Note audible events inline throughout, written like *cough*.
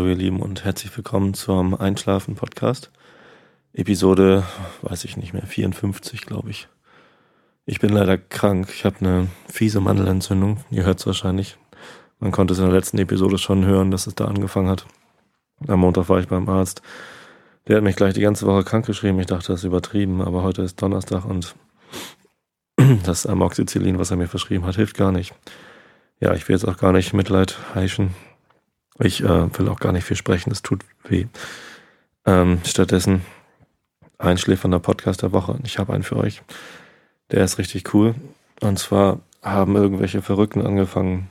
Hallo ihr Lieben und herzlich willkommen zum Einschlafen Podcast. Episode, weiß ich nicht mehr, 54 glaube ich. Ich bin leider krank. Ich habe eine fiese Mandelentzündung. Ihr hört es wahrscheinlich. Man konnte es in der letzten Episode schon hören, dass es da angefangen hat. Am Montag war ich beim Arzt. Der hat mich gleich die ganze Woche krank geschrieben. Ich dachte, das ist übertrieben, aber heute ist Donnerstag und *clears throat* das Amoxicillin, was er mir verschrieben hat, hilft gar nicht. Ja, ich will jetzt auch gar nicht Mitleid heischen. Ich äh, will auch gar nicht viel sprechen, es tut weh. Ähm, stattdessen einschläfernder Podcast der Woche. Ich habe einen für euch. Der ist richtig cool. Und zwar haben irgendwelche Verrückten angefangen,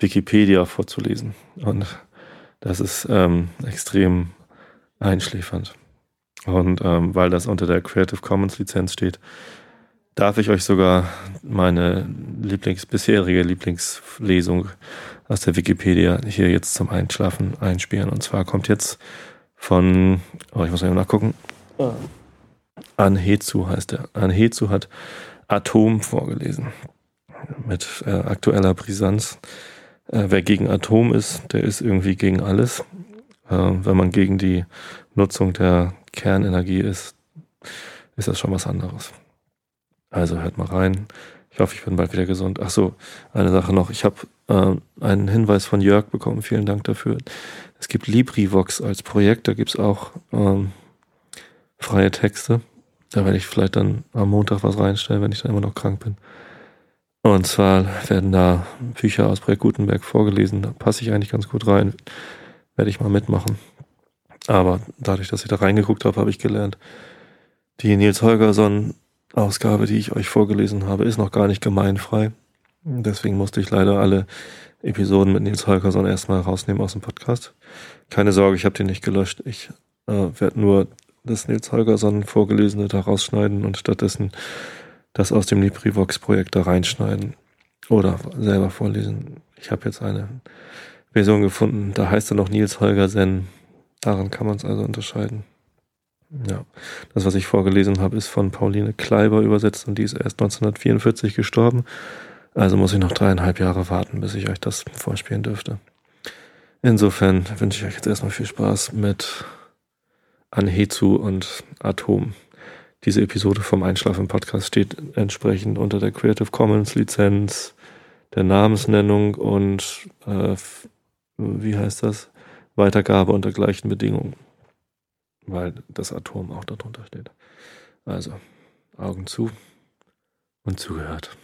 Wikipedia vorzulesen. Und das ist ähm, extrem einschläfernd. Und ähm, weil das unter der Creative Commons Lizenz steht, darf ich euch sogar meine Lieblings bisherige Lieblingslesung aus der Wikipedia hier jetzt zum Einschlafen einspielen. Und zwar kommt jetzt von, oh, ich muss mal nachgucken. Anhezu heißt er. Anhezu hat Atom vorgelesen. Mit äh, aktueller Brisanz. Äh, wer gegen Atom ist, der ist irgendwie gegen alles. Äh, wenn man gegen die Nutzung der Kernenergie ist, ist das schon was anderes. Also hört mal rein. Ich hoffe, ich bin bald wieder gesund. Ach so, eine Sache noch. Ich habe äh, einen Hinweis von Jörg bekommen. Vielen Dank dafür. Es gibt LibriVox als Projekt. Da gibt's auch ähm, freie Texte. Da werde ich vielleicht dann am Montag was reinstellen, wenn ich dann immer noch krank bin. Und zwar werden da Bücher aus Projekt Gutenberg vorgelesen. Da passe ich eigentlich ganz gut rein. Werde ich mal mitmachen. Aber dadurch, dass ich da reingeguckt habe, habe ich gelernt, die Nils Holgersson Ausgabe, die ich euch vorgelesen habe, ist noch gar nicht gemeinfrei. Deswegen musste ich leider alle Episoden mit Nils Holgersson erstmal rausnehmen aus dem Podcast. Keine Sorge, ich habe den nicht gelöscht. Ich äh, werde nur das Nils Holgersson vorgelesene da rausschneiden und stattdessen das aus dem LibriVox-Projekt da reinschneiden oder selber vorlesen. Ich habe jetzt eine Version gefunden, da heißt er noch Nils Holgersen. Daran kann man es also unterscheiden. Ja, das, was ich vorgelesen habe, ist von Pauline Kleiber übersetzt und die ist erst 1944 gestorben. Also muss ich noch dreieinhalb Jahre warten, bis ich euch das vorspielen dürfte. Insofern wünsche ich euch jetzt erstmal viel Spaß mit Anhezu und Atom. Diese Episode vom Einschlafen Podcast steht entsprechend unter der Creative Commons Lizenz, der Namensnennung und äh, wie heißt das? Weitergabe unter gleichen Bedingungen weil das Atom auch darunter steht. Also Augen zu und zugehört.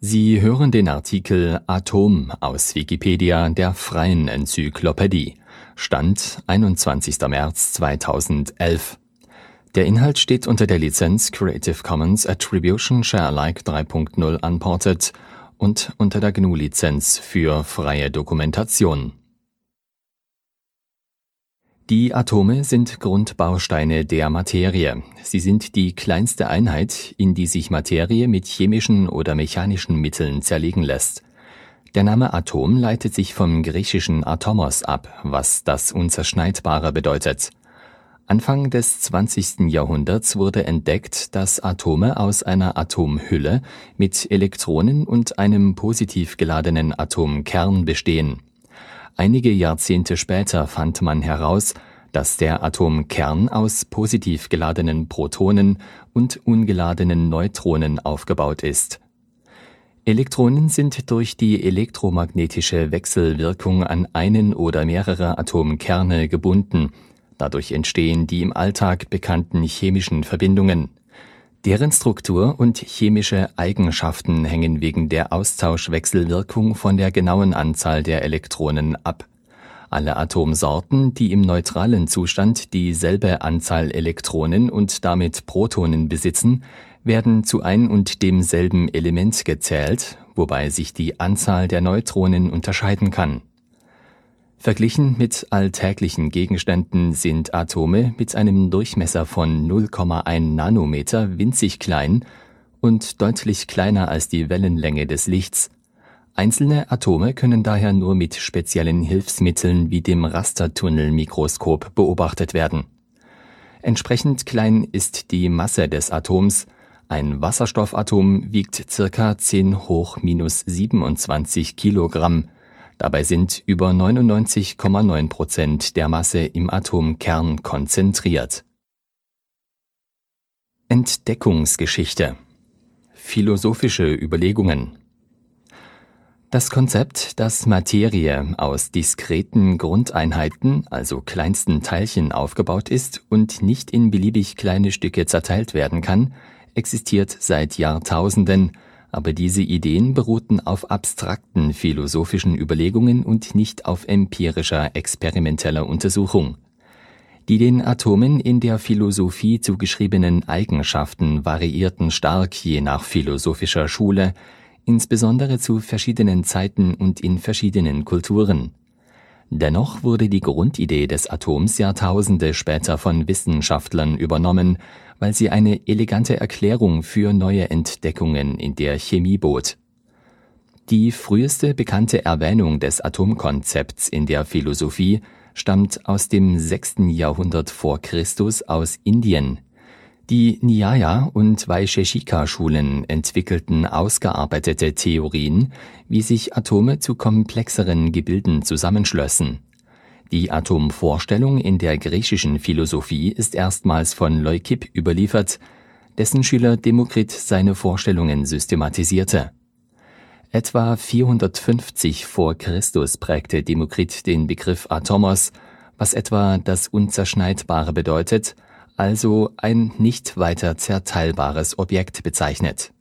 Sie hören den Artikel Atom aus Wikipedia der freien Enzyklopädie. Stand 21. März 2011. Der Inhalt steht unter der Lizenz Creative Commons Attribution Share Alike 3.0 Unported und unter der GNU-Lizenz für freie Dokumentation. Die Atome sind Grundbausteine der Materie. Sie sind die kleinste Einheit, in die sich Materie mit chemischen oder mechanischen Mitteln zerlegen lässt. Der Name Atom leitet sich vom griechischen Atomos ab, was das Unzerschneidbare bedeutet. Anfang des 20. Jahrhunderts wurde entdeckt, dass Atome aus einer Atomhülle mit Elektronen und einem positiv geladenen Atomkern bestehen. Einige Jahrzehnte später fand man heraus, dass der Atomkern aus positiv geladenen Protonen und ungeladenen Neutronen aufgebaut ist. Elektronen sind durch die elektromagnetische Wechselwirkung an einen oder mehrere Atomkerne gebunden. Dadurch entstehen die im Alltag bekannten chemischen Verbindungen. Deren Struktur und chemische Eigenschaften hängen wegen der Austauschwechselwirkung von der genauen Anzahl der Elektronen ab. Alle Atomsorten, die im neutralen Zustand dieselbe Anzahl Elektronen und damit Protonen besitzen, werden zu ein und demselben Element gezählt, wobei sich die Anzahl der Neutronen unterscheiden kann Verglichen mit alltäglichen Gegenständen sind Atome mit einem Durchmesser von 0,1 Nanometer winzig klein und deutlich kleiner als die Wellenlänge des Lichts. Einzelne Atome können daher nur mit speziellen Hilfsmitteln wie dem Rastertunnelmikroskop beobachtet werden. Entsprechend klein ist die Masse des Atoms. Ein Wasserstoffatom wiegt circa 10 hoch minus 27 Kilogramm Dabei sind über 99,9 Prozent der Masse im Atomkern konzentriert. Entdeckungsgeschichte Philosophische Überlegungen Das Konzept, dass Materie aus diskreten Grundeinheiten, also kleinsten Teilchen, aufgebaut ist und nicht in beliebig kleine Stücke zerteilt werden kann, existiert seit Jahrtausenden, aber diese Ideen beruhten auf abstrakten philosophischen Überlegungen und nicht auf empirischer experimenteller Untersuchung. Die den Atomen in der Philosophie zugeschriebenen Eigenschaften variierten stark je nach philosophischer Schule, insbesondere zu verschiedenen Zeiten und in verschiedenen Kulturen. Dennoch wurde die Grundidee des Atoms Jahrtausende später von Wissenschaftlern übernommen, weil sie eine elegante Erklärung für neue Entdeckungen in der Chemie bot. Die früheste bekannte Erwähnung des Atomkonzepts in der Philosophie stammt aus dem 6. Jahrhundert vor Christus aus Indien. Die Nyaya und Vaisheshika-Schulen entwickelten ausgearbeitete Theorien, wie sich Atome zu komplexeren Gebilden zusammenschlössen. Die Atomvorstellung in der griechischen Philosophie ist erstmals von Leukipp überliefert, dessen Schüler Demokrit seine Vorstellungen systematisierte. Etwa 450 vor Christus prägte Demokrit den Begriff Atomos, was etwa das Unzerschneidbare bedeutet, also ein nicht weiter zerteilbares Objekt bezeichnet.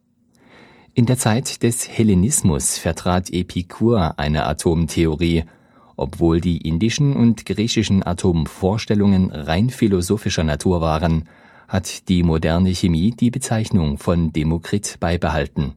In der Zeit des Hellenismus vertrat Epikur eine Atomtheorie, obwohl die indischen und griechischen Atomvorstellungen rein philosophischer Natur waren, hat die moderne Chemie die Bezeichnung von Demokrit beibehalten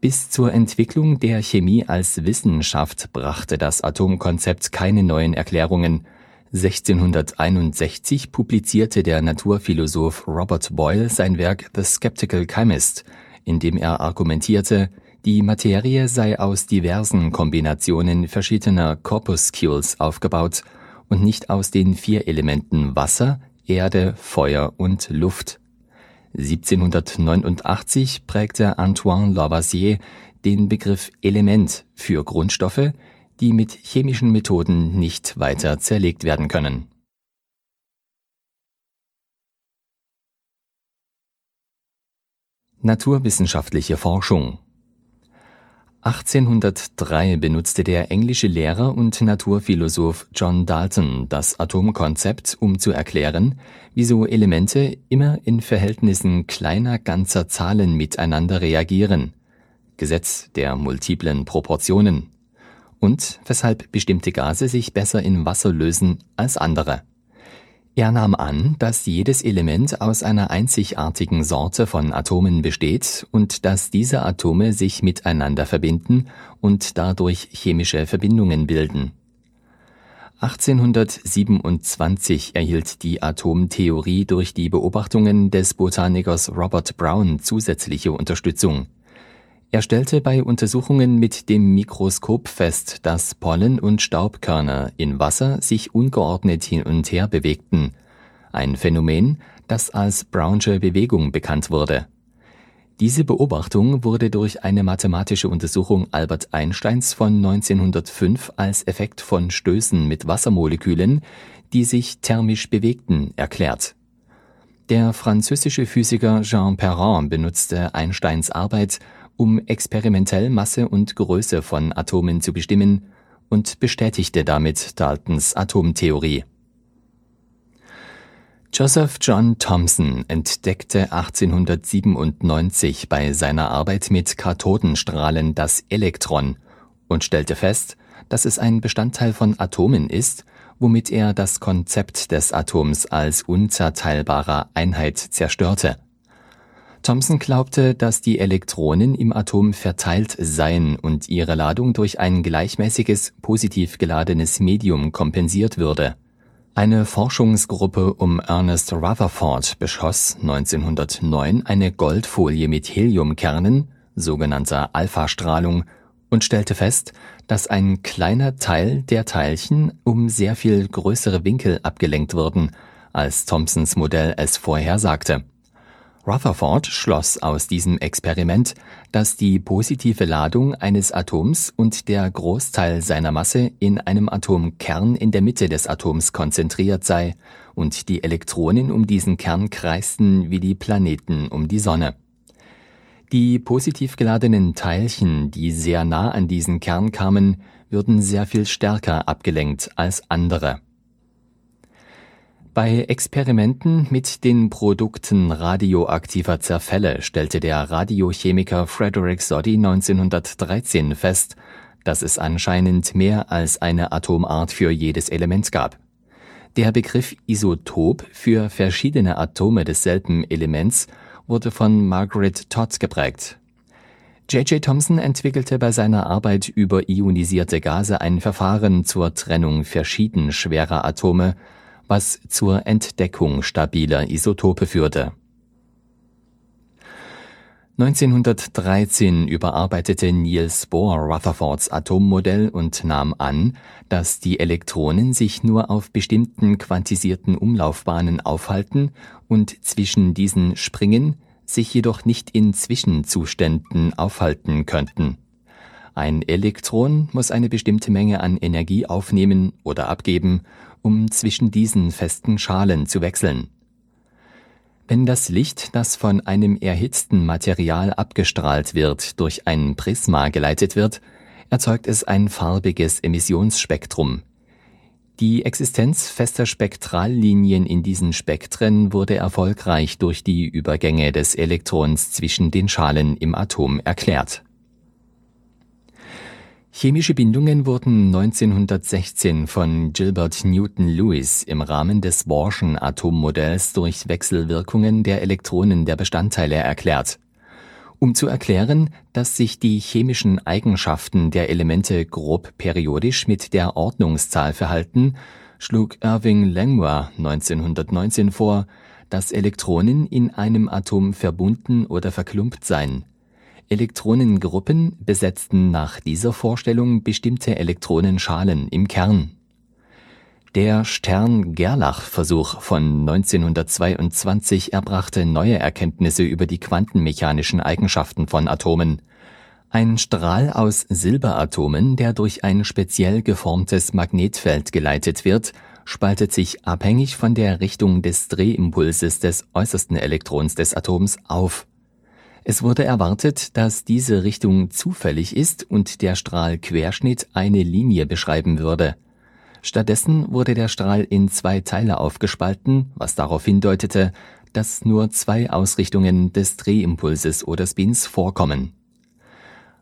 bis zur Entwicklung der Chemie als Wissenschaft brachte das Atomkonzept keine neuen Erklärungen. 1661 publizierte der Naturphilosoph Robert Boyle sein Werk The Skeptical Chemist, in dem er argumentierte, die Materie sei aus diversen Kombinationen verschiedener Corpuscules aufgebaut und nicht aus den vier Elementen Wasser, Erde, Feuer und Luft. 1789 prägte Antoine Lavoisier den Begriff Element für Grundstoffe, die mit chemischen Methoden nicht weiter zerlegt werden können. Naturwissenschaftliche Forschung 1803 benutzte der englische Lehrer und Naturphilosoph John Dalton das Atomkonzept, um zu erklären, wieso Elemente immer in Verhältnissen kleiner ganzer Zahlen miteinander reagieren. Gesetz der multiplen Proportionen. Und weshalb bestimmte Gase sich besser in Wasser lösen als andere er nahm an, dass jedes Element aus einer einzigartigen Sorte von Atomen besteht und dass diese Atome sich miteinander verbinden und dadurch chemische Verbindungen bilden. 1827 erhielt die Atomtheorie durch die Beobachtungen des Botanikers Robert Brown zusätzliche Unterstützung er stellte bei Untersuchungen mit dem Mikroskop fest, dass Pollen und Staubkörner in Wasser sich ungeordnet hin und her bewegten, ein Phänomen, das als Brownsche Bewegung bekannt wurde. Diese Beobachtung wurde durch eine mathematische Untersuchung Albert Einsteins von 1905 als Effekt von Stößen mit Wassermolekülen, die sich thermisch bewegten, erklärt. Der französische Physiker Jean Perron benutzte Einsteins Arbeit, um experimentell Masse und Größe von Atomen zu bestimmen und bestätigte damit Daltons Atomtheorie. Joseph John Thomson entdeckte 1897 bei seiner Arbeit mit Kathodenstrahlen das Elektron und stellte fest, dass es ein Bestandteil von Atomen ist, womit er das Konzept des Atoms als unzerteilbarer Einheit zerstörte. Thomson glaubte, dass die Elektronen im Atom verteilt seien und ihre Ladung durch ein gleichmäßiges, positiv geladenes Medium kompensiert würde. Eine Forschungsgruppe um Ernest Rutherford beschoss 1909 eine Goldfolie mit Heliumkernen, sogenannter Alpha-Strahlung, und stellte fest, dass ein kleiner Teil der Teilchen um sehr viel größere Winkel abgelenkt wurden, als Thomsons Modell es vorhersagte. Rutherford schloss aus diesem Experiment, dass die positive Ladung eines Atoms und der Großteil seiner Masse in einem Atomkern in der Mitte des Atoms konzentriert sei und die Elektronen um diesen Kern kreisten wie die Planeten um die Sonne. Die positiv geladenen Teilchen, die sehr nah an diesen Kern kamen, würden sehr viel stärker abgelenkt als andere. Bei Experimenten mit den Produkten radioaktiver Zerfälle stellte der Radiochemiker Frederick Soddy 1913 fest, dass es anscheinend mehr als eine Atomart für jedes Element gab. Der Begriff Isotop für verschiedene Atome desselben Elements wurde von Margaret Todd geprägt. J.J. Thomson entwickelte bei seiner Arbeit über ionisierte Gase ein Verfahren zur Trennung verschieden schwerer Atome was zur Entdeckung stabiler Isotope führte. 1913 überarbeitete Niels Bohr Rutherfords Atommodell und nahm an, dass die Elektronen sich nur auf bestimmten quantisierten Umlaufbahnen aufhalten und zwischen diesen springen, sich jedoch nicht in Zwischenzuständen aufhalten könnten. Ein Elektron muss eine bestimmte Menge an Energie aufnehmen oder abgeben, um zwischen diesen festen Schalen zu wechseln. Wenn das Licht, das von einem erhitzten Material abgestrahlt wird, durch ein Prisma geleitet wird, erzeugt es ein farbiges Emissionsspektrum. Die Existenz fester Spektrallinien in diesen Spektren wurde erfolgreich durch die Übergänge des Elektrons zwischen den Schalen im Atom erklärt Chemische Bindungen wurden 1916 von Gilbert Newton Lewis im Rahmen des Bohrschen Atommodells durch Wechselwirkungen der Elektronen der Bestandteile erklärt. Um zu erklären, dass sich die chemischen Eigenschaften der Elemente grob periodisch mit der Ordnungszahl verhalten, schlug Irving Langmuir 1919 vor, dass Elektronen in einem Atom verbunden oder verklumpt seien Elektronengruppen besetzten nach dieser Vorstellung bestimmte Elektronenschalen im Kern. Der Stern-Gerlach-Versuch von 1922 erbrachte neue Erkenntnisse über die quantenmechanischen Eigenschaften von Atomen. Ein Strahl aus Silberatomen, der durch ein speziell geformtes Magnetfeld geleitet wird, spaltet sich abhängig von der Richtung des Drehimpulses des äußersten Elektrons des Atoms auf es wurde erwartet, dass diese Richtung zufällig ist und der Strahlquerschnitt eine Linie beschreiben würde. Stattdessen wurde der Strahl in zwei Teile aufgespalten, was darauf hindeutete, dass nur zwei Ausrichtungen des Drehimpulses oder Spins vorkommen.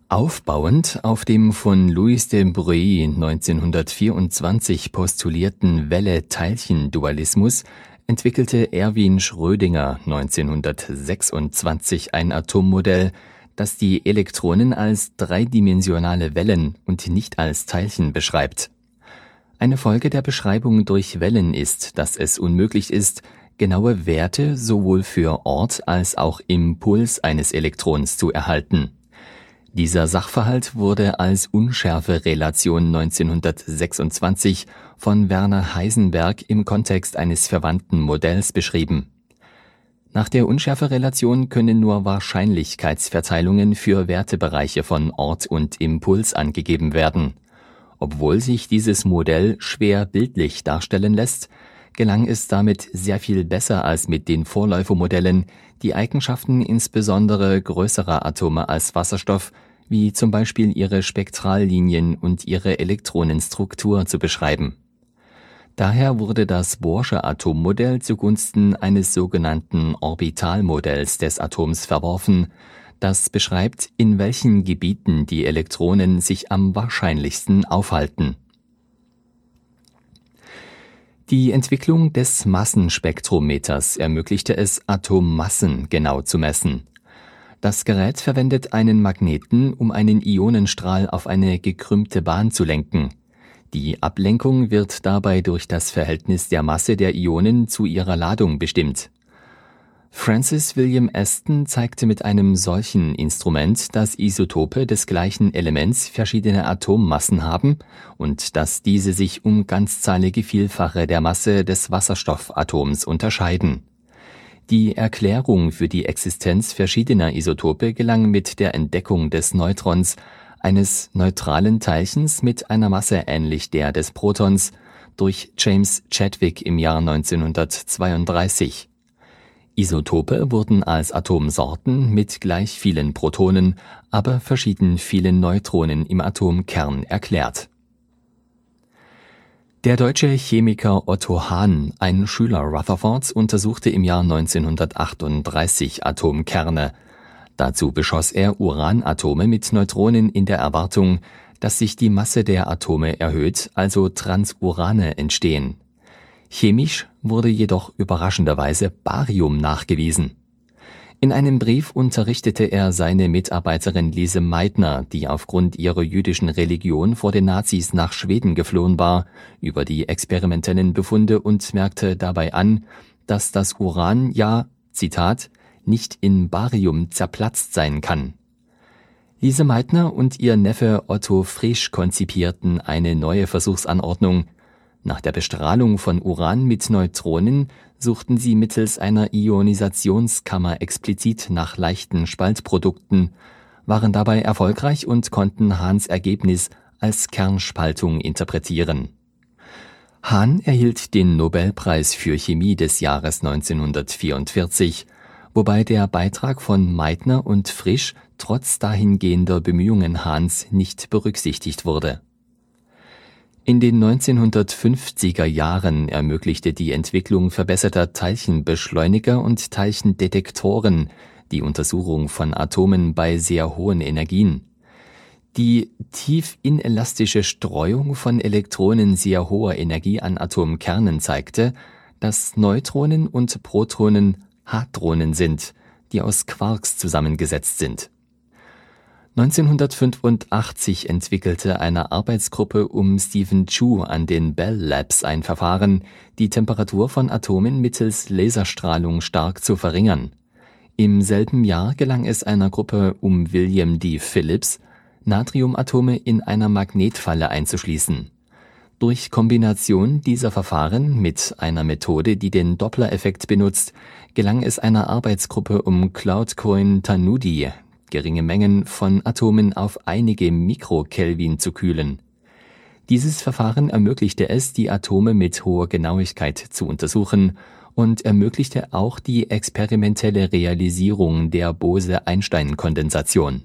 Aufbauend auf dem von Louis de Broglie 1924 postulierten Welle-Teilchen-Dualismus entwickelte Erwin Schrödinger 1926 ein Atommodell, das die Elektronen als dreidimensionale Wellen und nicht als Teilchen beschreibt. Eine Folge der Beschreibung durch Wellen ist, dass es unmöglich ist, genaue Werte sowohl für Ort als auch Impuls eines Elektrons zu erhalten. Dieser Sachverhalt wurde als Unschärferelation 1926 von Werner Heisenberg im Kontext eines verwandten Modells beschrieben. Nach der Unschärferelation können nur Wahrscheinlichkeitsverteilungen für Wertebereiche von Ort und Impuls angegeben werden. Obwohl sich dieses Modell schwer bildlich darstellen lässt, gelang es damit sehr viel besser als mit den Vorläufermodellen, die Eigenschaften insbesondere größerer Atome als Wasserstoff wie zum Beispiel ihre Spektrallinien und ihre Elektronenstruktur zu beschreiben. Daher wurde das Bohrsche Atommodell zugunsten eines sogenannten Orbitalmodells des Atoms verworfen, das beschreibt, in welchen Gebieten die Elektronen sich am wahrscheinlichsten aufhalten. Die Entwicklung des Massenspektrometers ermöglichte es, Atommassen genau zu messen das Gerät verwendet einen Magneten, um einen Ionenstrahl auf eine gekrümmte Bahn zu lenken. Die Ablenkung wird dabei durch das Verhältnis der Masse der Ionen zu ihrer Ladung bestimmt. Francis William Aston zeigte mit einem solchen Instrument, dass Isotope des gleichen Elements verschiedene Atommassen haben und dass diese sich um ganzzahlige Vielfache der Masse des Wasserstoffatoms unterscheiden Die Erklärung für die Existenz verschiedener Isotope gelang mit der Entdeckung des Neutrons, eines neutralen Teilchens mit einer Masse ähnlich der des Protons, durch James Chadwick im Jahr 1932. Isotope wurden als Atomsorten mit gleich vielen Protonen, aber verschieden vielen Neutronen im Atomkern erklärt. Der deutsche Chemiker Otto Hahn, ein Schüler Rutherfords, untersuchte im Jahr 1938 Atomkerne. Dazu beschoss er Uranatome mit Neutronen in der Erwartung, dass sich die Masse der Atome erhöht, also Transurane entstehen. Chemisch wurde jedoch überraschenderweise Barium nachgewiesen. In einem Brief unterrichtete er seine Mitarbeiterin Lise Meitner, die aufgrund ihrer jüdischen Religion vor den Nazis nach Schweden geflohen war, über die experimentellen Befunde und merkte dabei an, dass das Uran ja, Zitat, nicht in Barium zerplatzt sein kann. Lise Meitner und ihr Neffe Otto Frisch konzipierten eine neue Versuchsanordnung. Nach der Bestrahlung von Uran mit Neutronen suchten sie mittels einer Ionisationskammer explizit nach leichten Spaltprodukten, waren dabei erfolgreich und konnten Hahns Ergebnis als Kernspaltung interpretieren. Hahn erhielt den Nobelpreis für Chemie des Jahres 1944 wobei der Beitrag von Meitner und Frisch trotz dahingehender Bemühungen Hahns nicht berücksichtigt wurde. In den 1950er Jahren ermöglichte die Entwicklung verbesserter Teilchenbeschleuniger und Teilchendetektoren die Untersuchung von Atomen bei sehr hohen Energien. Die tief inelastische Streuung von Elektronen sehr hoher Energie an Atomkernen zeigte, dass Neutronen und Protonen Hadronen sind, die aus Quarks zusammengesetzt sind. 1985 entwickelte eine Arbeitsgruppe um Stephen Chu an den Bell Labs ein Verfahren, die Temperatur von Atomen mittels Laserstrahlung stark zu verringern. Im selben Jahr gelang es einer Gruppe um William D. Phillips, Natriumatome in einer Magnetfalle einzuschließen. Durch Kombination dieser Verfahren mit einer Methode, die den Doppler-Effekt benutzt, gelang es einer Arbeitsgruppe um Cloudcoin Tanudi, geringe Mengen von Atomen auf einige Mikrokelvin zu kühlen. Dieses Verfahren ermöglichte es, die Atome mit hoher Genauigkeit zu untersuchen und ermöglichte auch die experimentelle Realisierung der Bose-Einstein-Kondensation.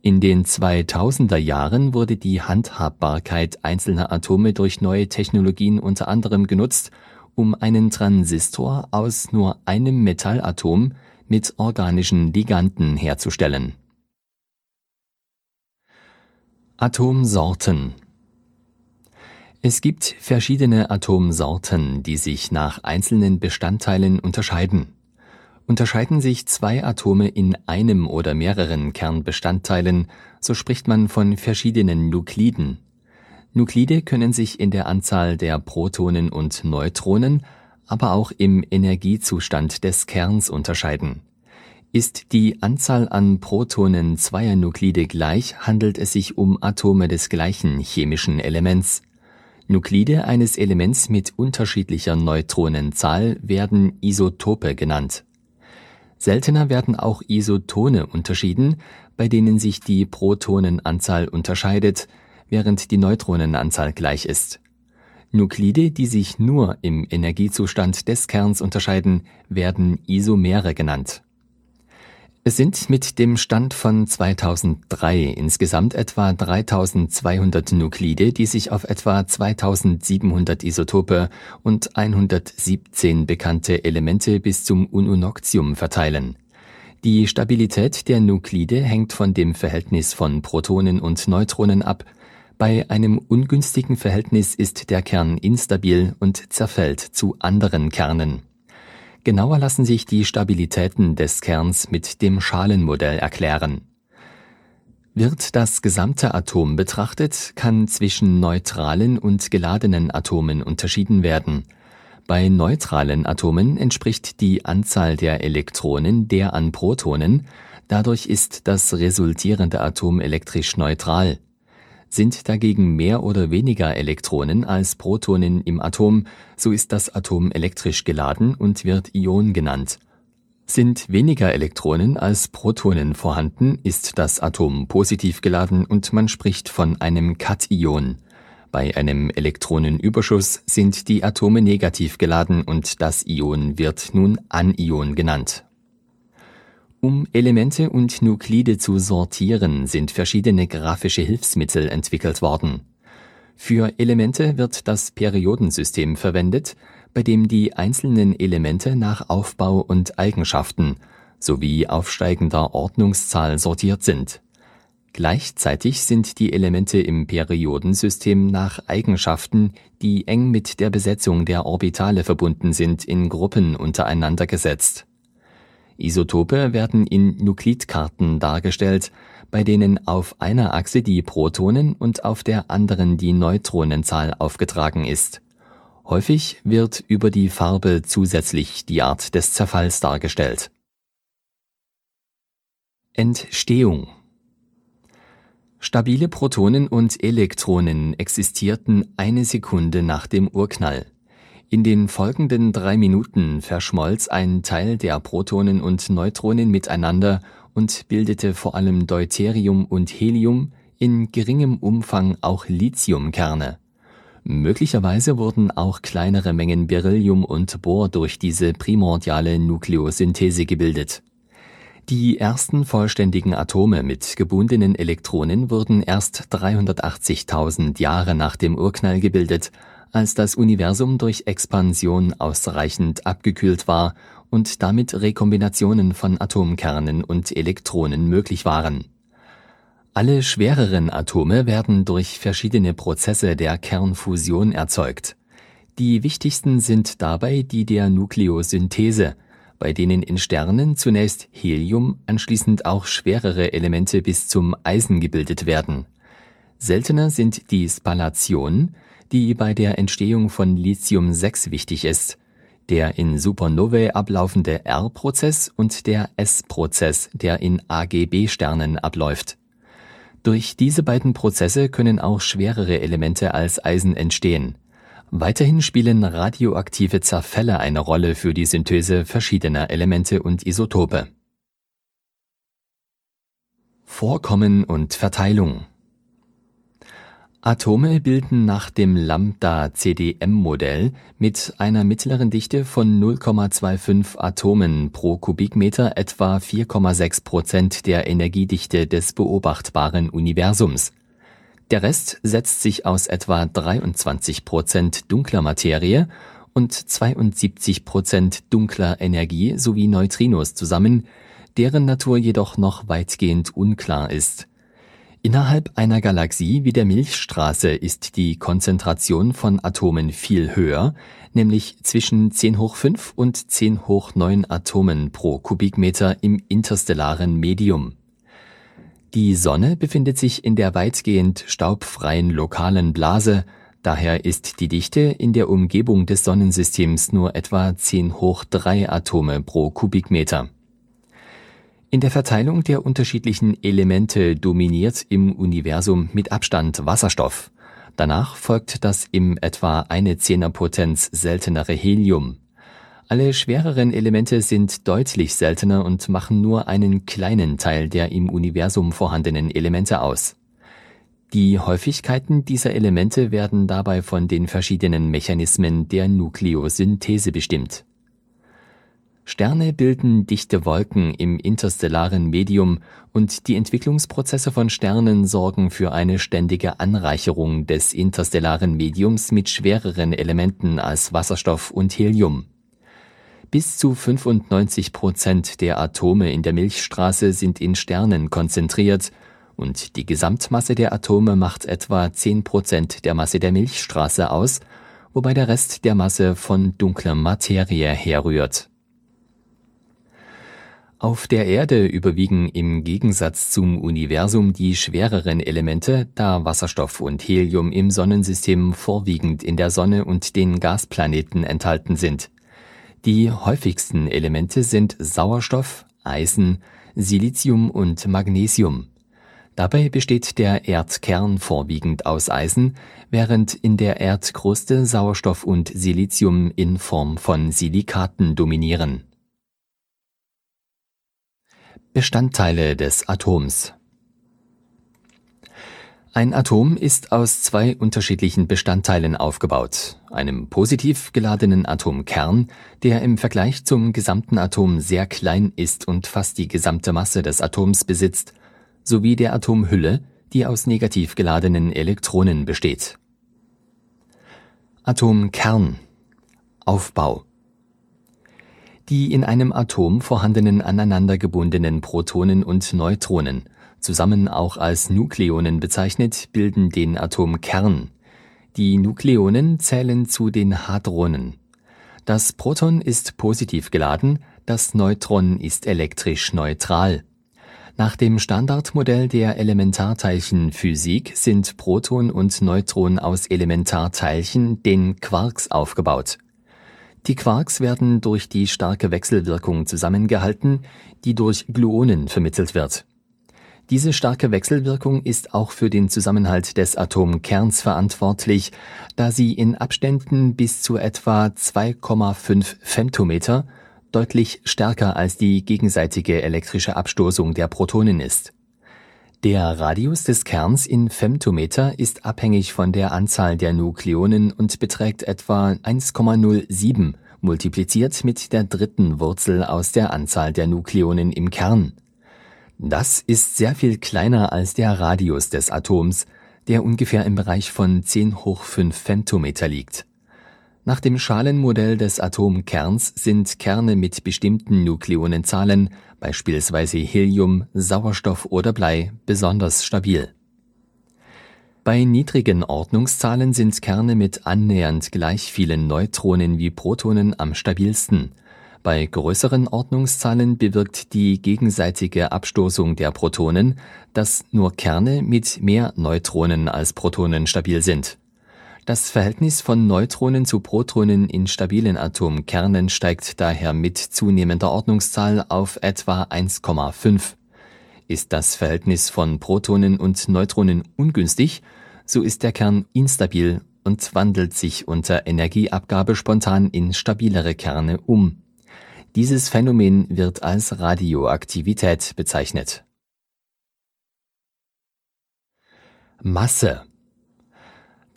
In den 2000er Jahren wurde die Handhabbarkeit einzelner Atome durch neue Technologien unter anderem genutzt, um einen Transistor aus nur einem Metallatom mit organischen Liganden herzustellen. Atomsorten Es gibt verschiedene Atomsorten, die sich nach einzelnen Bestandteilen unterscheiden. Unterscheiden sich zwei Atome in einem oder mehreren Kernbestandteilen, so spricht man von verschiedenen Nukliden. Nuklide können sich in der Anzahl der Protonen und Neutronen, aber auch im Energiezustand des Kerns unterscheiden. Ist die Anzahl an Protonen zweier Nuklide gleich, handelt es sich um Atome des gleichen chemischen Elements. Nuklide eines Elements mit unterschiedlicher Neutronenzahl werden Isotope genannt. Seltener werden auch Isotone unterschieden, bei denen sich die Protonenanzahl unterscheidet, während die Neutronenanzahl gleich ist. Nuklide, die sich nur im Energiezustand des Kerns unterscheiden, werden Isomere genannt. Es sind mit dem Stand von 2003 insgesamt etwa 3200 Nuklide, die sich auf etwa 2700 Isotope und 117 bekannte Elemente bis zum Ununoctium verteilen. Die Stabilität der Nuklide hängt von dem Verhältnis von Protonen und Neutronen ab, bei einem ungünstigen Verhältnis ist der Kern instabil und zerfällt zu anderen Kernen. Genauer lassen sich die Stabilitäten des Kerns mit dem Schalenmodell erklären. Wird das gesamte Atom betrachtet, kann zwischen neutralen und geladenen Atomen unterschieden werden. Bei neutralen Atomen entspricht die Anzahl der Elektronen der an Protonen, dadurch ist das resultierende Atom elektrisch neutral. Sind dagegen mehr oder weniger Elektronen als Protonen im Atom, so ist das Atom elektrisch geladen und wird Ion genannt. Sind weniger Elektronen als Protonen vorhanden, ist das Atom positiv geladen und man spricht von einem Kation. Bei einem Elektronenüberschuss sind die Atome negativ geladen und das Ion wird nun Anion genannt. Um Elemente und Nuklide zu sortieren, sind verschiedene grafische Hilfsmittel entwickelt worden. Für Elemente wird das Periodensystem verwendet, bei dem die einzelnen Elemente nach Aufbau und Eigenschaften sowie aufsteigender Ordnungszahl sortiert sind. Gleichzeitig sind die Elemente im Periodensystem nach Eigenschaften, die eng mit der Besetzung der Orbitale verbunden sind, in Gruppen untereinander gesetzt. Isotope werden in Nuklidkarten dargestellt, bei denen auf einer Achse die Protonen und auf der anderen die Neutronenzahl aufgetragen ist Häufig wird über die Farbe zusätzlich die Art des Zerfalls dargestellt. Entstehung Stabile Protonen und Elektronen existierten eine Sekunde nach dem Urknall. In den folgenden drei Minuten verschmolz ein Teil der Protonen und Neutronen miteinander und bildete vor allem Deuterium und Helium, in geringem Umfang auch Lithiumkerne. Möglicherweise wurden auch kleinere Mengen Beryllium und Bohr durch diese primordiale Nukleosynthese gebildet. Die ersten vollständigen Atome mit gebundenen Elektronen wurden erst 380.000 Jahre nach dem Urknall gebildet, als das Universum durch Expansion ausreichend abgekühlt war und damit Rekombinationen von Atomkernen und Elektronen möglich waren alle schwereren Atome werden durch verschiedene Prozesse der Kernfusion erzeugt. Die wichtigsten sind dabei die der Nukleosynthese, bei denen in Sternen zunächst Helium, anschließend auch schwerere Elemente bis zum Eisen gebildet werden. Seltener sind die Spallation, die bei der Entstehung von Lithium-6 wichtig ist, der in Supernovae ablaufende R-Prozess und der S-Prozess, der in AGB-Sternen abläuft durch diese beiden Prozesse können auch schwerere Elemente als Eisen entstehen. Weiterhin spielen radioaktive Zerfälle eine Rolle für die Synthese verschiedener Elemente und Isotope. Vorkommen und Verteilung Atome bilden nach dem Lambda-CDM-Modell mit einer mittleren Dichte von 0,25 Atomen pro Kubikmeter etwa 4,6 Prozent der Energiedichte des beobachtbaren Universums. Der Rest setzt sich aus etwa 23 Prozent dunkler Materie und 72 Prozent dunkler Energie sowie Neutrinos zusammen, deren Natur jedoch noch weitgehend unklar ist Innerhalb einer Galaxie wie der Milchstraße ist die Konzentration von Atomen viel höher, nämlich zwischen 10 hoch 5 und 10 hoch 9 Atomen pro Kubikmeter im interstellaren Medium. Die Sonne befindet sich in der weitgehend staubfreien lokalen Blase, daher ist die Dichte in der Umgebung des Sonnensystems nur etwa 10 hoch 3 Atome pro Kubikmeter in der Verteilung der unterschiedlichen Elemente dominiert im Universum mit Abstand Wasserstoff. Danach folgt das im etwa eine Zehnerpotenz seltenere Helium. Alle schwereren Elemente sind deutlich seltener und machen nur einen kleinen Teil der im Universum vorhandenen Elemente aus. Die Häufigkeiten dieser Elemente werden dabei von den verschiedenen Mechanismen der Nukleosynthese bestimmt Sterne bilden dichte Wolken im interstellaren Medium und die Entwicklungsprozesse von Sternen sorgen für eine ständige Anreicherung des interstellaren Mediums mit schwereren Elementen als Wasserstoff und Helium. Bis zu 95 Prozent der Atome in der Milchstraße sind in Sternen konzentriert und die Gesamtmasse der Atome macht etwa 10 Prozent der Masse der Milchstraße aus, wobei der Rest der Masse von dunkler Materie herrührt auf der Erde überwiegen im Gegensatz zum Universum die schwereren Elemente, da Wasserstoff und Helium im Sonnensystem vorwiegend in der Sonne und den Gasplaneten enthalten sind. Die häufigsten Elemente sind Sauerstoff, Eisen, Silizium und Magnesium. Dabei besteht der Erdkern vorwiegend aus Eisen, während in der Erdkruste Sauerstoff und Silizium in Form von Silikaten dominieren Bestandteile des Atoms. Ein Atom ist aus zwei unterschiedlichen Bestandteilen aufgebaut, einem positiv geladenen Atomkern, der im Vergleich zum gesamten Atom sehr klein ist und fast die gesamte Masse des Atoms besitzt, sowie der Atomhülle, die aus negativ geladenen Elektronen besteht. Atomkern. Aufbau die in einem Atom vorhandenen aneinander gebundenen Protonen und Neutronen, zusammen auch als Nukleonen bezeichnet, bilden den Atomkern. Die Nukleonen zählen zu den Hadronen. Das Proton ist positiv geladen, das Neutron ist elektrisch neutral. Nach dem Standardmodell der Elementarteilchenphysik sind Proton und Neutron aus Elementarteilchen, den Quarks, aufgebaut die Quarks werden durch die starke Wechselwirkung zusammengehalten, die durch Gluonen vermittelt wird. Diese starke Wechselwirkung ist auch für den Zusammenhalt des Atomkerns verantwortlich, da sie in Abständen bis zu etwa 2,5 Femtometer deutlich stärker als die gegenseitige elektrische Abstoßung der Protonen ist der Radius des Kerns in Femtometer ist abhängig von der Anzahl der Nukleonen und beträgt etwa 1,07 multipliziert mit der dritten Wurzel aus der Anzahl der Nukleonen im Kern. Das ist sehr viel kleiner als der Radius des Atoms, der ungefähr im Bereich von 10 hoch 5 Femtometer liegt nach dem Schalenmodell des Atomkerns sind Kerne mit bestimmten Nukleonenzahlen, beispielsweise Helium, Sauerstoff oder Blei, besonders stabil. Bei niedrigen Ordnungszahlen sind Kerne mit annähernd gleich vielen Neutronen wie Protonen am stabilsten. Bei größeren Ordnungszahlen bewirkt die gegenseitige Abstoßung der Protonen, dass nur Kerne mit mehr Neutronen als Protonen stabil sind das Verhältnis von Neutronen zu Protonen in stabilen Atomkernen steigt daher mit zunehmender Ordnungszahl auf etwa 1,5. Ist das Verhältnis von Protonen und Neutronen ungünstig, so ist der Kern instabil und wandelt sich unter Energieabgabe spontan in stabilere Kerne um. Dieses Phänomen wird als Radioaktivität bezeichnet. Masse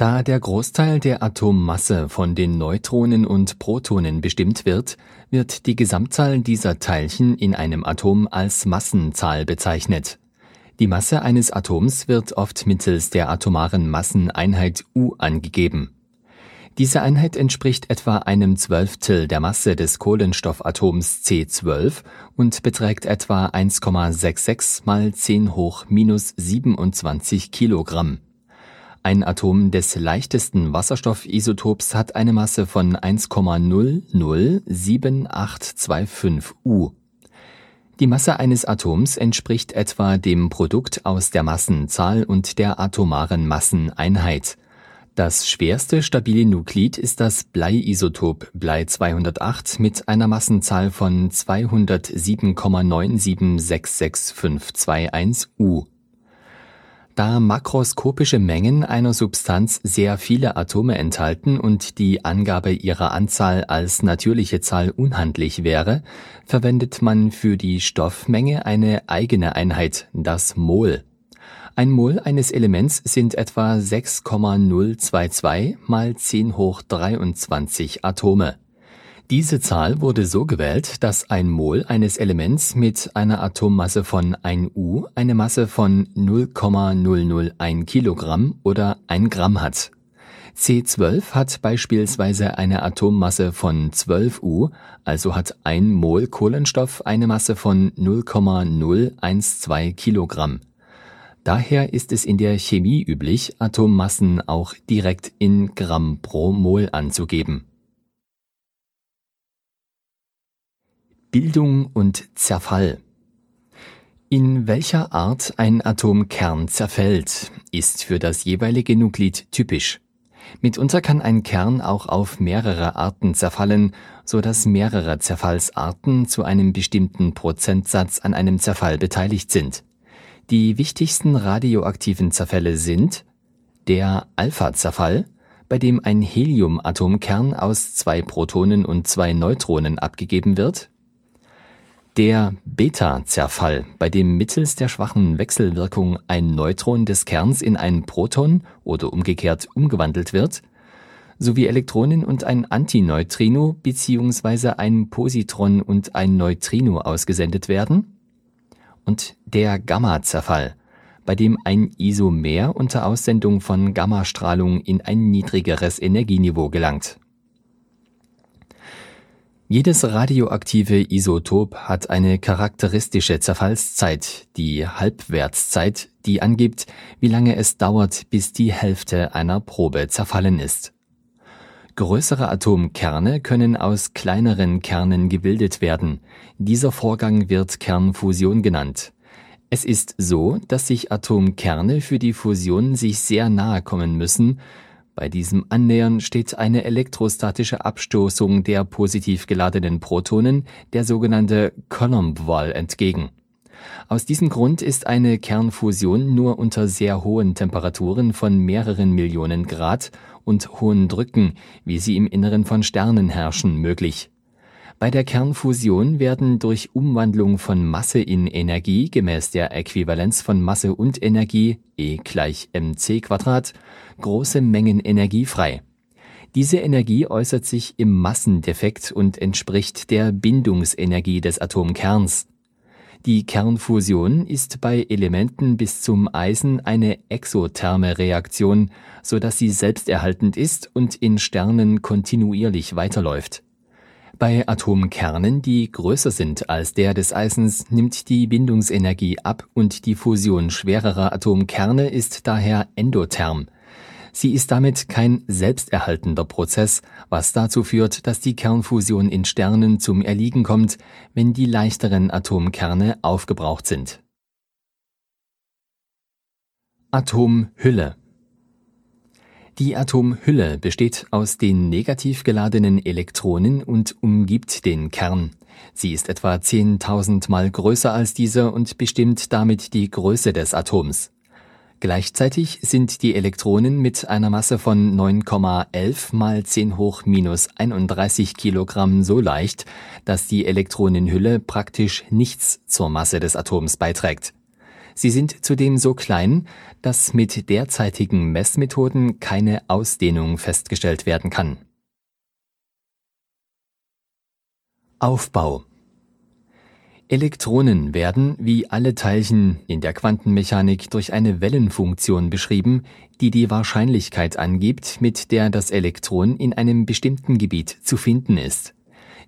da der Großteil der Atommasse von den Neutronen und Protonen bestimmt wird, wird die Gesamtzahl dieser Teilchen in einem Atom als Massenzahl bezeichnet. Die Masse eines Atoms wird oft mittels der atomaren Masseneinheit U angegeben. Diese Einheit entspricht etwa einem Zwölftel der Masse des Kohlenstoffatoms C12 und beträgt etwa 1,66 mal 10 hoch minus 27 Kilogramm. Ein Atom des leichtesten Wasserstoffisotops hat eine Masse von 1,007825 U. Die Masse eines Atoms entspricht etwa dem Produkt aus der Massenzahl und der atomaren Masseneinheit. Das schwerste stabile Nuklid ist das Bleiisotop Blei 208 mit einer Massenzahl von 207,9766521 U da makroskopische Mengen einer Substanz sehr viele Atome enthalten und die Angabe ihrer Anzahl als natürliche Zahl unhandlich wäre, verwendet man für die Stoffmenge eine eigene Einheit, das Mol. Ein Mol eines Elements sind etwa 6,022 mal 10 hoch 23 Atome diese Zahl wurde so gewählt, dass ein Mol eines Elements mit einer Atommasse von 1 U eine Masse von 0,001 Kilogramm oder 1 Gramm hat. C12 hat beispielsweise eine Atommasse von 12 U, also hat ein Mol Kohlenstoff eine Masse von 0,012 Kilogramm. Daher ist es in der Chemie üblich, Atommassen auch direkt in Gramm pro Mol anzugeben Bildung und Zerfall In welcher Art ein Atomkern zerfällt, ist für das jeweilige Nuklid typisch. Mitunter kann ein Kern auch auf mehrere Arten zerfallen, so dass mehrere Zerfallsarten zu einem bestimmten Prozentsatz an einem Zerfall beteiligt sind. Die wichtigsten radioaktiven Zerfälle sind der Alpha-Zerfall, bei dem ein Heliumatomkern aus zwei Protonen und zwei Neutronen abgegeben wird, Der Beta-Zerfall, bei dem mittels der schwachen Wechselwirkung ein Neutron des Kerns in ein Proton oder umgekehrt umgewandelt wird, sowie Elektronen und ein Antineutrino bzw. ein Positron und ein Neutrino ausgesendet werden, und der Gamma-Zerfall, bei dem ein Isomer unter Aussendung von Gammastrahlung in ein niedrigeres Energieniveau gelangt jedes radioaktive Isotop hat eine charakteristische Zerfallszeit, die Halbwertszeit, die angibt, wie lange es dauert, bis die Hälfte einer Probe zerfallen ist. Größere Atomkerne können aus kleineren Kernen gebildet werden. Dieser Vorgang wird Kernfusion genannt. Es ist so, dass sich Atomkerne für die Fusion sich sehr nahe kommen müssen, bei diesem Annähern steht eine elektrostatische Abstoßung der positiv geladenen Protonen, der sogenannte Coulomb-Wall, entgegen. Aus diesem Grund ist eine Kernfusion nur unter sehr hohen Temperaturen von mehreren Millionen Grad und hohen Drücken, wie sie im Inneren von Sternen herrschen, möglich bei der Kernfusion werden durch Umwandlung von Masse in Energie gemäß der Äquivalenz von Masse und Energie E gleich mc Quadrat große Mengen Energie frei. Diese Energie äußert sich im Massendefekt und entspricht der Bindungsenergie des Atomkerns. Die Kernfusion ist bei Elementen bis zum Eisen eine exotherme Reaktion, so dass sie selbsterhaltend ist und in Sternen kontinuierlich weiterläuft bei Atomkernen, die größer sind als der des Eisens, nimmt die Bindungsenergie ab und die Fusion schwererer Atomkerne ist daher endotherm. Sie ist damit kein selbsterhaltender Prozess, was dazu führt, dass die Kernfusion in Sternen zum Erliegen kommt, wenn die leichteren Atomkerne aufgebraucht sind. Atomhülle die Atomhülle besteht aus den negativ geladenen Elektronen und umgibt den Kern. Sie ist etwa 10.000 Mal größer als dieser und bestimmt damit die Größe des Atoms. Gleichzeitig sind die Elektronen mit einer Masse von 9,11 mal 10 hoch minus 31 Kilogramm so leicht, dass die Elektronenhülle praktisch nichts zur Masse des Atoms beiträgt. Sie sind zudem so klein, dass mit derzeitigen Messmethoden keine Ausdehnung festgestellt werden kann. Aufbau Elektronen werden, wie alle Teilchen in der Quantenmechanik, durch eine Wellenfunktion beschrieben, die die Wahrscheinlichkeit angibt, mit der das Elektron in einem bestimmten Gebiet zu finden ist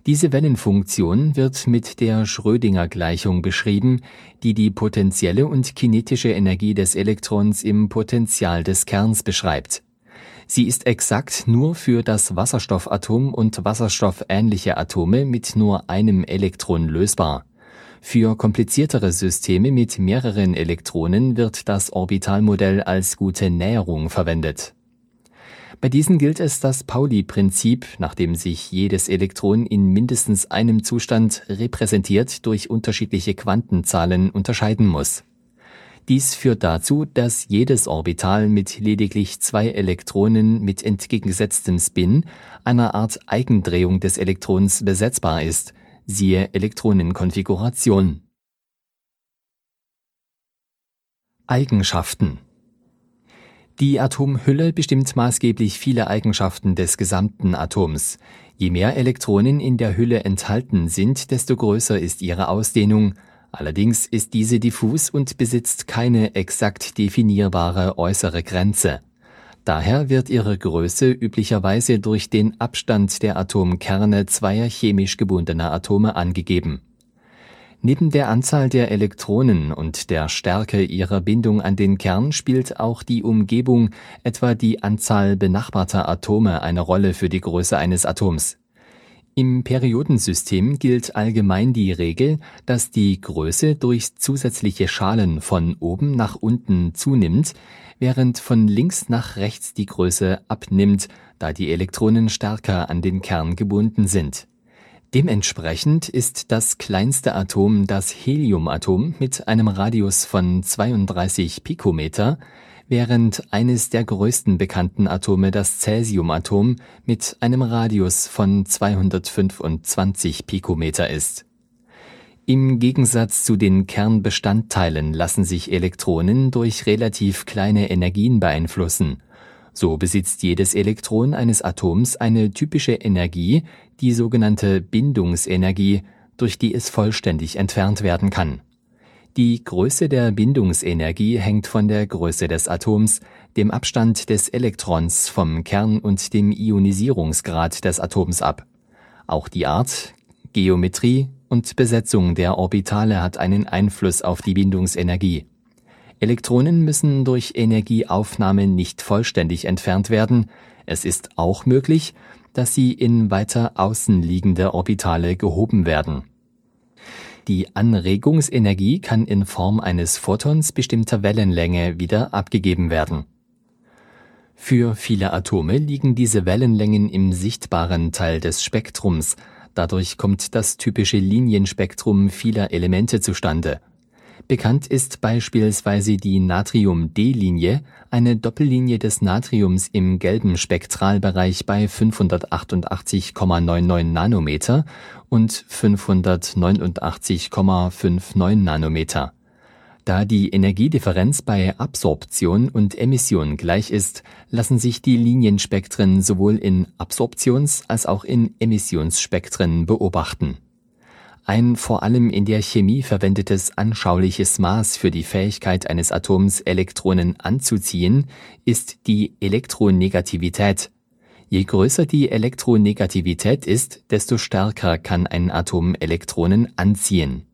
diese Wellenfunktion wird mit der Schrödinger-Gleichung beschrieben, die die potentielle und kinetische Energie des Elektrons im Potential des Kerns beschreibt. Sie ist exakt nur für das Wasserstoffatom und wasserstoffähnliche Atome mit nur einem Elektron lösbar. Für kompliziertere Systeme mit mehreren Elektronen wird das Orbitalmodell als gute Näherung verwendet bei diesen gilt es das Pauli-Prinzip, nach dem sich jedes Elektron in mindestens einem Zustand repräsentiert durch unterschiedliche Quantenzahlen unterscheiden muss. Dies führt dazu, dass jedes Orbital mit lediglich zwei Elektronen mit entgegengesetztem Spin, einer Art Eigendrehung des Elektrons, besetzbar ist, siehe Elektronenkonfiguration. Eigenschaften die Atomhülle bestimmt maßgeblich viele Eigenschaften des gesamten Atoms. Je mehr Elektronen in der Hülle enthalten sind, desto größer ist ihre Ausdehnung. Allerdings ist diese diffus und besitzt keine exakt definierbare äußere Grenze. Daher wird ihre Größe üblicherweise durch den Abstand der Atomkerne zweier chemisch gebundener Atome angegeben Neben der Anzahl der Elektronen und der Stärke ihrer Bindung an den Kern spielt auch die Umgebung, etwa die Anzahl benachbarter Atome, eine Rolle für die Größe eines Atoms. Im Periodensystem gilt allgemein die Regel, dass die Größe durch zusätzliche Schalen von oben nach unten zunimmt, während von links nach rechts die Größe abnimmt, da die Elektronen stärker an den Kern gebunden sind Dementsprechend ist das kleinste Atom das Heliumatom mit einem Radius von 32 Pikometer, während eines der größten bekannten Atome das Cäsiumatom mit einem Radius von 225 Pikometer ist. Im Gegensatz zu den Kernbestandteilen lassen sich Elektronen durch relativ kleine Energien beeinflussen. So besitzt jedes Elektron eines Atoms eine typische Energie, die sogenannte Bindungsenergie, durch die es vollständig entfernt werden kann. Die Größe der Bindungsenergie hängt von der Größe des Atoms, dem Abstand des Elektrons vom Kern und dem Ionisierungsgrad des Atoms ab. Auch die Art, Geometrie und Besetzung der Orbitale hat einen Einfluss auf die Bindungsenergie. Elektronen müssen durch Energieaufnahme nicht vollständig entfernt werden, es ist auch möglich, dass sie in weiter außen liegende Orbitale gehoben werden. Die Anregungsenergie kann in Form eines Photons bestimmter Wellenlänge wieder abgegeben werden. Für viele Atome liegen diese Wellenlängen im sichtbaren Teil des Spektrums, dadurch kommt das typische Linienspektrum vieler Elemente zustande Bekannt ist beispielsweise die Natrium-D-Linie, eine Doppellinie des Natriums im gelben Spektralbereich bei 588,99 Nanometer und 589,59 Nanometer. Da die Energiedifferenz bei Absorption und Emission gleich ist, lassen sich die Linienspektren sowohl in Absorptions- als auch in Emissionsspektren beobachten ein vor allem in der Chemie verwendetes anschauliches Maß für die Fähigkeit eines Atoms, Elektronen anzuziehen, ist die Elektronegativität. Je größer die Elektronegativität ist, desto stärker kann ein Atom Elektronen anziehen.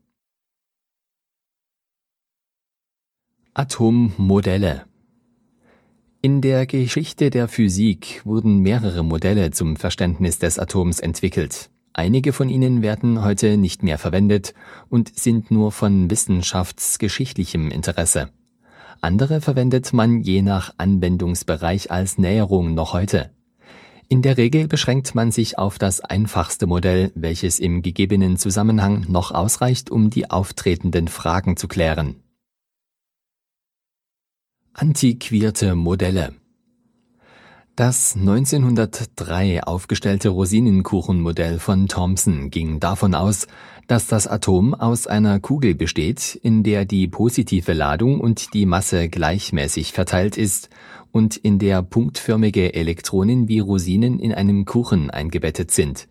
Atommodelle in der Geschichte der Physik wurden mehrere Modelle zum Verständnis des Atoms entwickelt. Einige von ihnen werden heute nicht mehr verwendet und sind nur von wissenschaftsgeschichtlichem Interesse. Andere verwendet man je nach Anwendungsbereich als Näherung noch heute. In der Regel beschränkt man sich auf das einfachste Modell, welches im gegebenen Zusammenhang noch ausreicht, um die auftretenden Fragen zu klären. Antiquierte Modelle das 1903 aufgestellte Rosinenkuchenmodell von Thomson ging davon aus, dass das Atom aus einer Kugel besteht, in der die positive Ladung und die Masse gleichmäßig verteilt ist und in der punktförmige Elektronen wie Rosinen in einem Kuchen eingebettet sind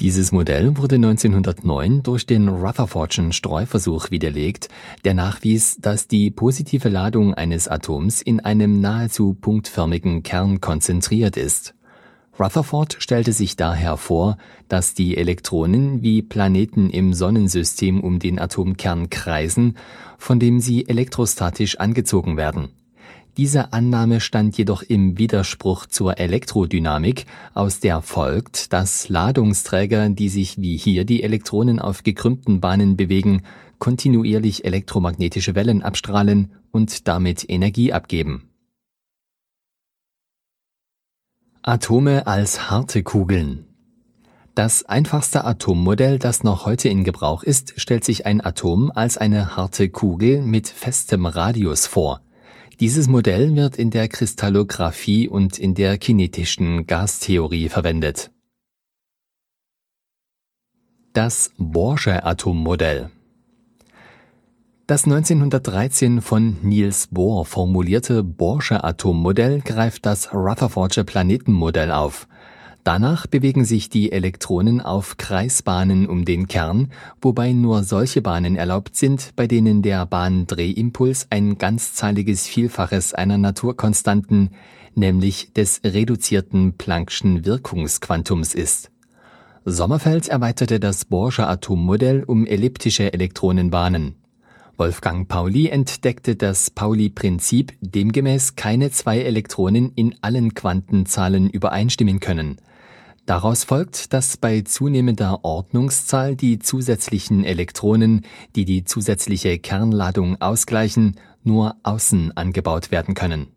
dieses Modell wurde 1909 durch den Rutherfordschen Streuversuch widerlegt, der nachwies, dass die positive Ladung eines Atoms in einem nahezu punktförmigen Kern konzentriert ist. Rutherford stellte sich daher vor, dass die Elektronen wie Planeten im Sonnensystem um den Atomkern kreisen, von dem sie elektrostatisch angezogen werden diese Annahme stand jedoch im Widerspruch zur Elektrodynamik, aus der folgt, dass Ladungsträger, die sich wie hier die Elektronen auf gekrümmten Bahnen bewegen, kontinuierlich elektromagnetische Wellen abstrahlen und damit Energie abgeben. Atome als harte Kugeln das einfachste Atommodell, das noch heute in Gebrauch ist, stellt sich ein Atom als eine harte Kugel mit festem Radius vor. Dieses Modell wird in der Kristallographie und in der kinetischen Gastheorie verwendet. Das Bohrsche Atommodell das 1913 von Niels Bohr formulierte Bohrsche Atommodell greift das Rutherfordsche Planetenmodell auf. Danach bewegen sich die Elektronen auf Kreisbahnen um den Kern, wobei nur solche Bahnen erlaubt sind, bei denen der Bahndrehimpuls ein ganzzahliges Vielfaches einer Naturkonstanten, nämlich des reduzierten Planck'schen Wirkungsquantums ist. Sommerfeld erweiterte das Bohrsche Atommodell um elliptische Elektronenbahnen. Wolfgang Pauli entdeckte das Pauli-Prinzip, demgemäß keine zwei Elektronen in allen Quantenzahlen übereinstimmen können – Daraus folgt, dass bei zunehmender Ordnungszahl die zusätzlichen Elektronen, die die zusätzliche Kernladung ausgleichen, nur außen angebaut werden können.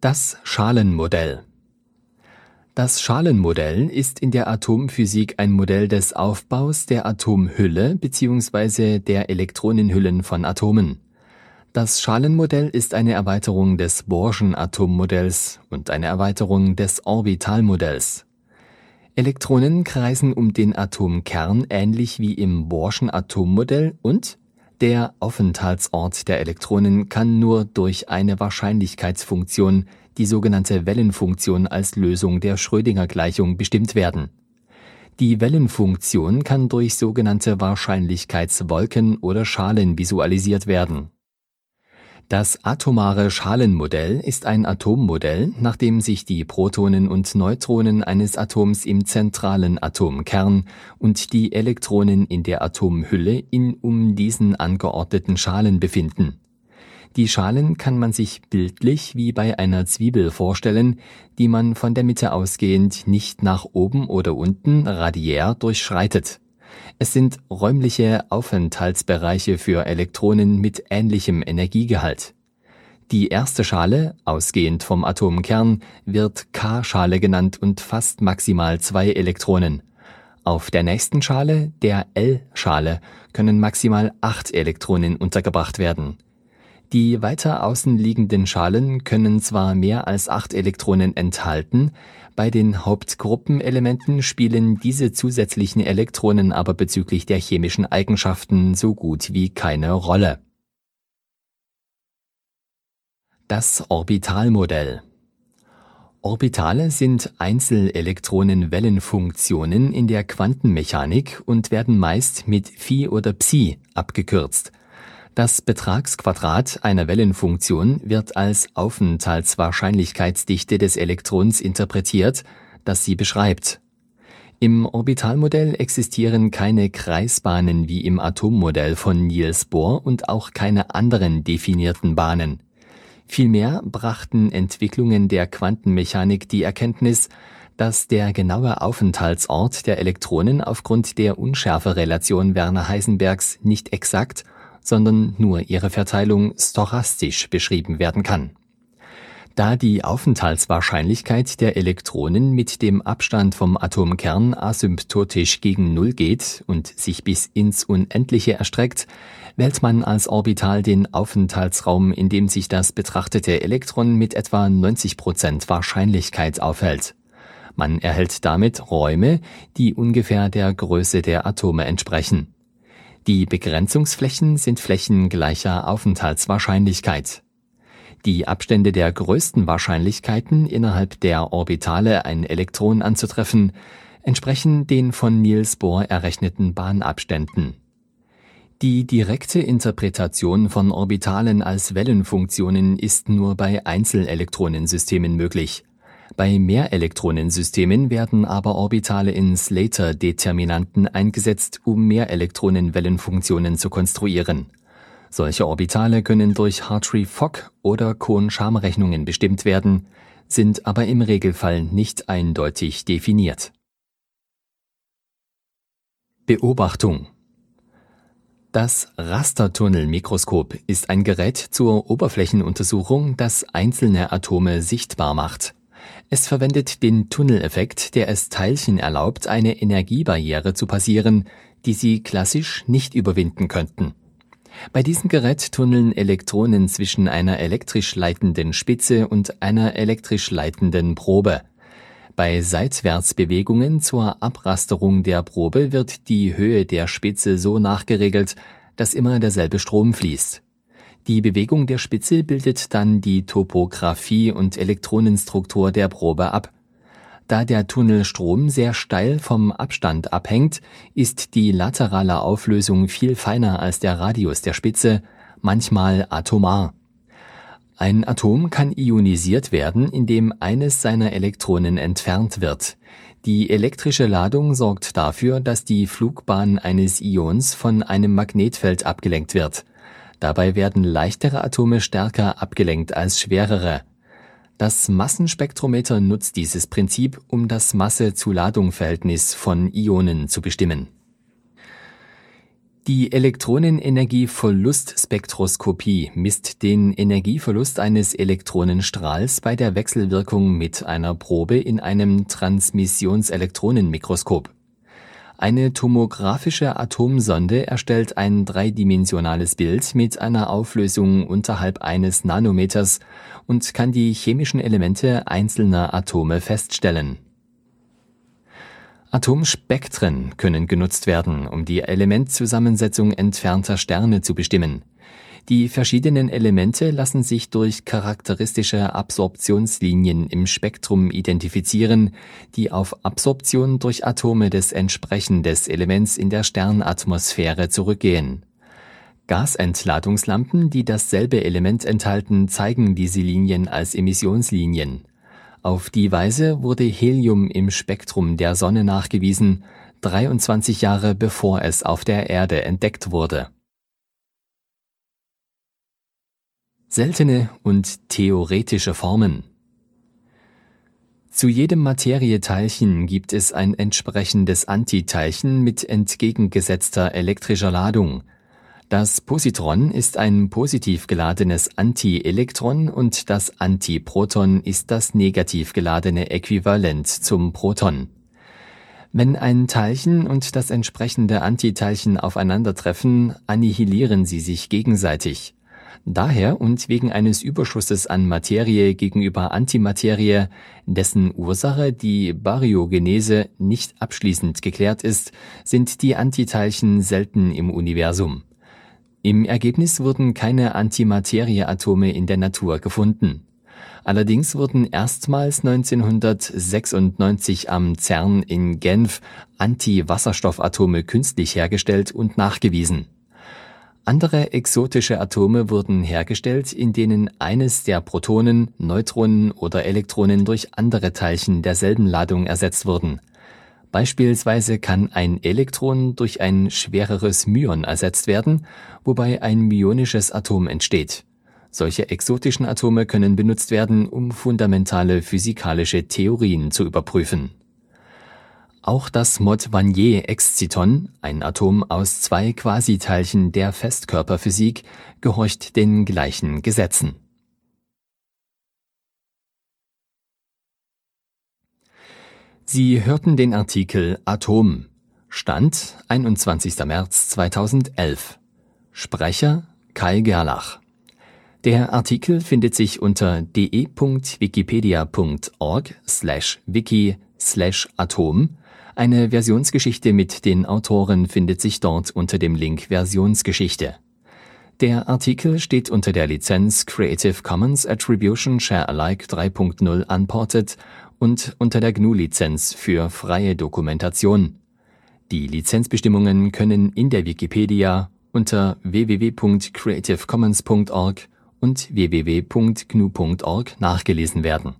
Das Schalenmodell Das Schalenmodell ist in der Atomphysik ein Modell des Aufbaus der Atomhülle bzw. der Elektronenhüllen von Atomen. Das Schalenmodell ist eine Erweiterung des Bohrschen Atommodells und eine Erweiterung des Orbitalmodells. Elektronen kreisen um den Atomkern ähnlich wie im Bohrschen Atommodell und der Aufenthaltsort der Elektronen kann nur durch eine Wahrscheinlichkeitsfunktion, die sogenannte Wellenfunktion als Lösung der Schrödinger-Gleichung bestimmt werden. Die Wellenfunktion kann durch sogenannte Wahrscheinlichkeitswolken oder Schalen visualisiert werden das atomare Schalenmodell ist ein Atommodell, nach dem sich die Protonen und Neutronen eines Atoms im zentralen Atomkern und die Elektronen in der Atomhülle in um diesen angeordneten Schalen befinden. Die Schalen kann man sich bildlich wie bei einer Zwiebel vorstellen, die man von der Mitte ausgehend nicht nach oben oder unten radiär durchschreitet. Es sind räumliche Aufenthaltsbereiche für Elektronen mit ähnlichem Energiegehalt. Die erste Schale, ausgehend vom Atomkern, wird K-Schale genannt und fasst maximal zwei Elektronen. Auf der nächsten Schale, der L-Schale, können maximal acht Elektronen untergebracht werden. Die weiter außen liegenden Schalen können zwar mehr als acht Elektronen enthalten, bei den Hauptgruppenelementen spielen diese zusätzlichen Elektronen aber bezüglich der chemischen Eigenschaften so gut wie keine Rolle. Das Orbitalmodell Orbitale sind Einzelelektronenwellenfunktionen in der Quantenmechanik und werden meist mit Phi oder Psi abgekürzt das Betragsquadrat einer Wellenfunktion wird als Aufenthaltswahrscheinlichkeitsdichte des Elektrons interpretiert, das sie beschreibt. Im Orbitalmodell existieren keine Kreisbahnen wie im Atommodell von Niels Bohr und auch keine anderen definierten Bahnen. Vielmehr brachten Entwicklungen der Quantenmechanik die Erkenntnis, dass der genaue Aufenthaltsort der Elektronen aufgrund der Unschärferelation Werner Heisenbergs nicht exakt sondern nur ihre Verteilung stochastisch beschrieben werden kann. Da die Aufenthaltswahrscheinlichkeit der Elektronen mit dem Abstand vom Atomkern asymptotisch gegen Null geht und sich bis ins Unendliche erstreckt, wählt man als Orbital den Aufenthaltsraum, in dem sich das betrachtete Elektron mit etwa 90 Prozent Wahrscheinlichkeit aufhält. Man erhält damit Räume, die ungefähr der Größe der Atome entsprechen. Die Begrenzungsflächen sind Flächen gleicher Aufenthaltswahrscheinlichkeit. Die Abstände der größten Wahrscheinlichkeiten, innerhalb der Orbitale ein Elektron anzutreffen, entsprechen den von Niels Bohr errechneten Bahnabständen. Die direkte Interpretation von Orbitalen als Wellenfunktionen ist nur bei Einzelelektronensystemen möglich bei Mehrelektronensystemen werden aber Orbitale in Slater-Determinanten eingesetzt, um Mehrelektronenwellenfunktionen zu konstruieren. Solche Orbitale können durch Hartree-Fock oder Kohn-Scham-Rechnungen bestimmt werden, sind aber im Regelfall nicht eindeutig definiert. Beobachtung das Rastertunnelmikroskop ist ein Gerät zur Oberflächenuntersuchung, das einzelne Atome sichtbar macht. Es verwendet den Tunneleffekt, der es Teilchen erlaubt, eine Energiebarriere zu passieren, die sie klassisch nicht überwinden könnten. Bei diesem Gerät tunneln Elektronen zwischen einer elektrisch leitenden Spitze und einer elektrisch leitenden Probe. Bei Seitwärtsbewegungen zur Abrasterung der Probe wird die Höhe der Spitze so nachgeregelt, dass immer derselbe Strom fließt. Die Bewegung der Spitze bildet dann die Topographie und Elektronenstruktur der Probe ab. Da der Tunnelstrom sehr steil vom Abstand abhängt, ist die laterale Auflösung viel feiner als der Radius der Spitze, manchmal atomar. Ein Atom kann ionisiert werden, indem eines seiner Elektronen entfernt wird. Die elektrische Ladung sorgt dafür, dass die Flugbahn eines Ions von einem Magnetfeld abgelenkt wird. Dabei werden leichtere Atome stärker abgelenkt als schwerere. Das Massenspektrometer nutzt dieses Prinzip, um das Masse-zu-Ladung-Verhältnis von Ionen zu bestimmen. Die Elektronenenergieverlustspektroskopie misst den Energieverlust eines Elektronenstrahls bei der Wechselwirkung mit einer Probe in einem Transmissionselektronenmikroskop. Eine tomographische Atomsonde erstellt ein dreidimensionales Bild mit einer Auflösung unterhalb eines Nanometers und kann die chemischen Elemente einzelner Atome feststellen. Atomspektren können genutzt werden, um die Elementzusammensetzung entfernter Sterne zu bestimmen. Die verschiedenen Elemente lassen sich durch charakteristische Absorptionslinien im Spektrum identifizieren, die auf Absorption durch Atome des entsprechenden Elements in der Sternatmosphäre zurückgehen. Gasentladungslampen, die dasselbe Element enthalten, zeigen diese Linien als Emissionslinien. Auf die Weise wurde Helium im Spektrum der Sonne nachgewiesen, 23 Jahre bevor es auf der Erde entdeckt wurde. Seltene und theoretische Formen Zu jedem Materieteilchen gibt es ein entsprechendes Antiteilchen mit entgegengesetzter elektrischer Ladung – das Positron ist ein positiv geladenes Antielektron und das Antiproton ist das negativ geladene Äquivalent zum Proton. Wenn ein Teilchen und das entsprechende Antiteilchen aufeinandertreffen, annihilieren sie sich gegenseitig. Daher und wegen eines Überschusses an Materie gegenüber Antimaterie, dessen Ursache die Baryogenese nicht abschließend geklärt ist, sind die Antiteilchen selten im Universum. Im Ergebnis wurden keine Antimaterieatome in der Natur gefunden. Allerdings wurden erstmals 1996 am CERN in Genf Antiwasserstoffatome künstlich hergestellt und nachgewiesen. Andere exotische Atome wurden hergestellt, in denen eines der Protonen, Neutronen oder Elektronen durch andere Teilchen derselben Ladung ersetzt wurden Beispielsweise kann ein Elektron durch ein schwereres Myon ersetzt werden, wobei ein myonisches Atom entsteht. Solche exotischen Atome können benutzt werden, um fundamentale physikalische Theorien zu überprüfen. Auch das Mott-Wannier-Exciton, ein Atom aus zwei Quasiteilchen der Festkörperphysik, gehorcht den gleichen Gesetzen Sie hörten den Artikel Atom. Stand 21. März 2011. Sprecher Kai Gerlach. Der Artikel findet sich unter de.wikipedia.org Eine Versionsgeschichte mit den Autoren findet sich dort unter dem Link Versionsgeschichte. Der Artikel steht unter der Lizenz Creative Commons Attribution Share Alike 3.0 Unported und unter der GNU-Lizenz für freie Dokumentation. Die Lizenzbestimmungen können in der Wikipedia unter www.creativecommons.org und www.gnu.org nachgelesen werden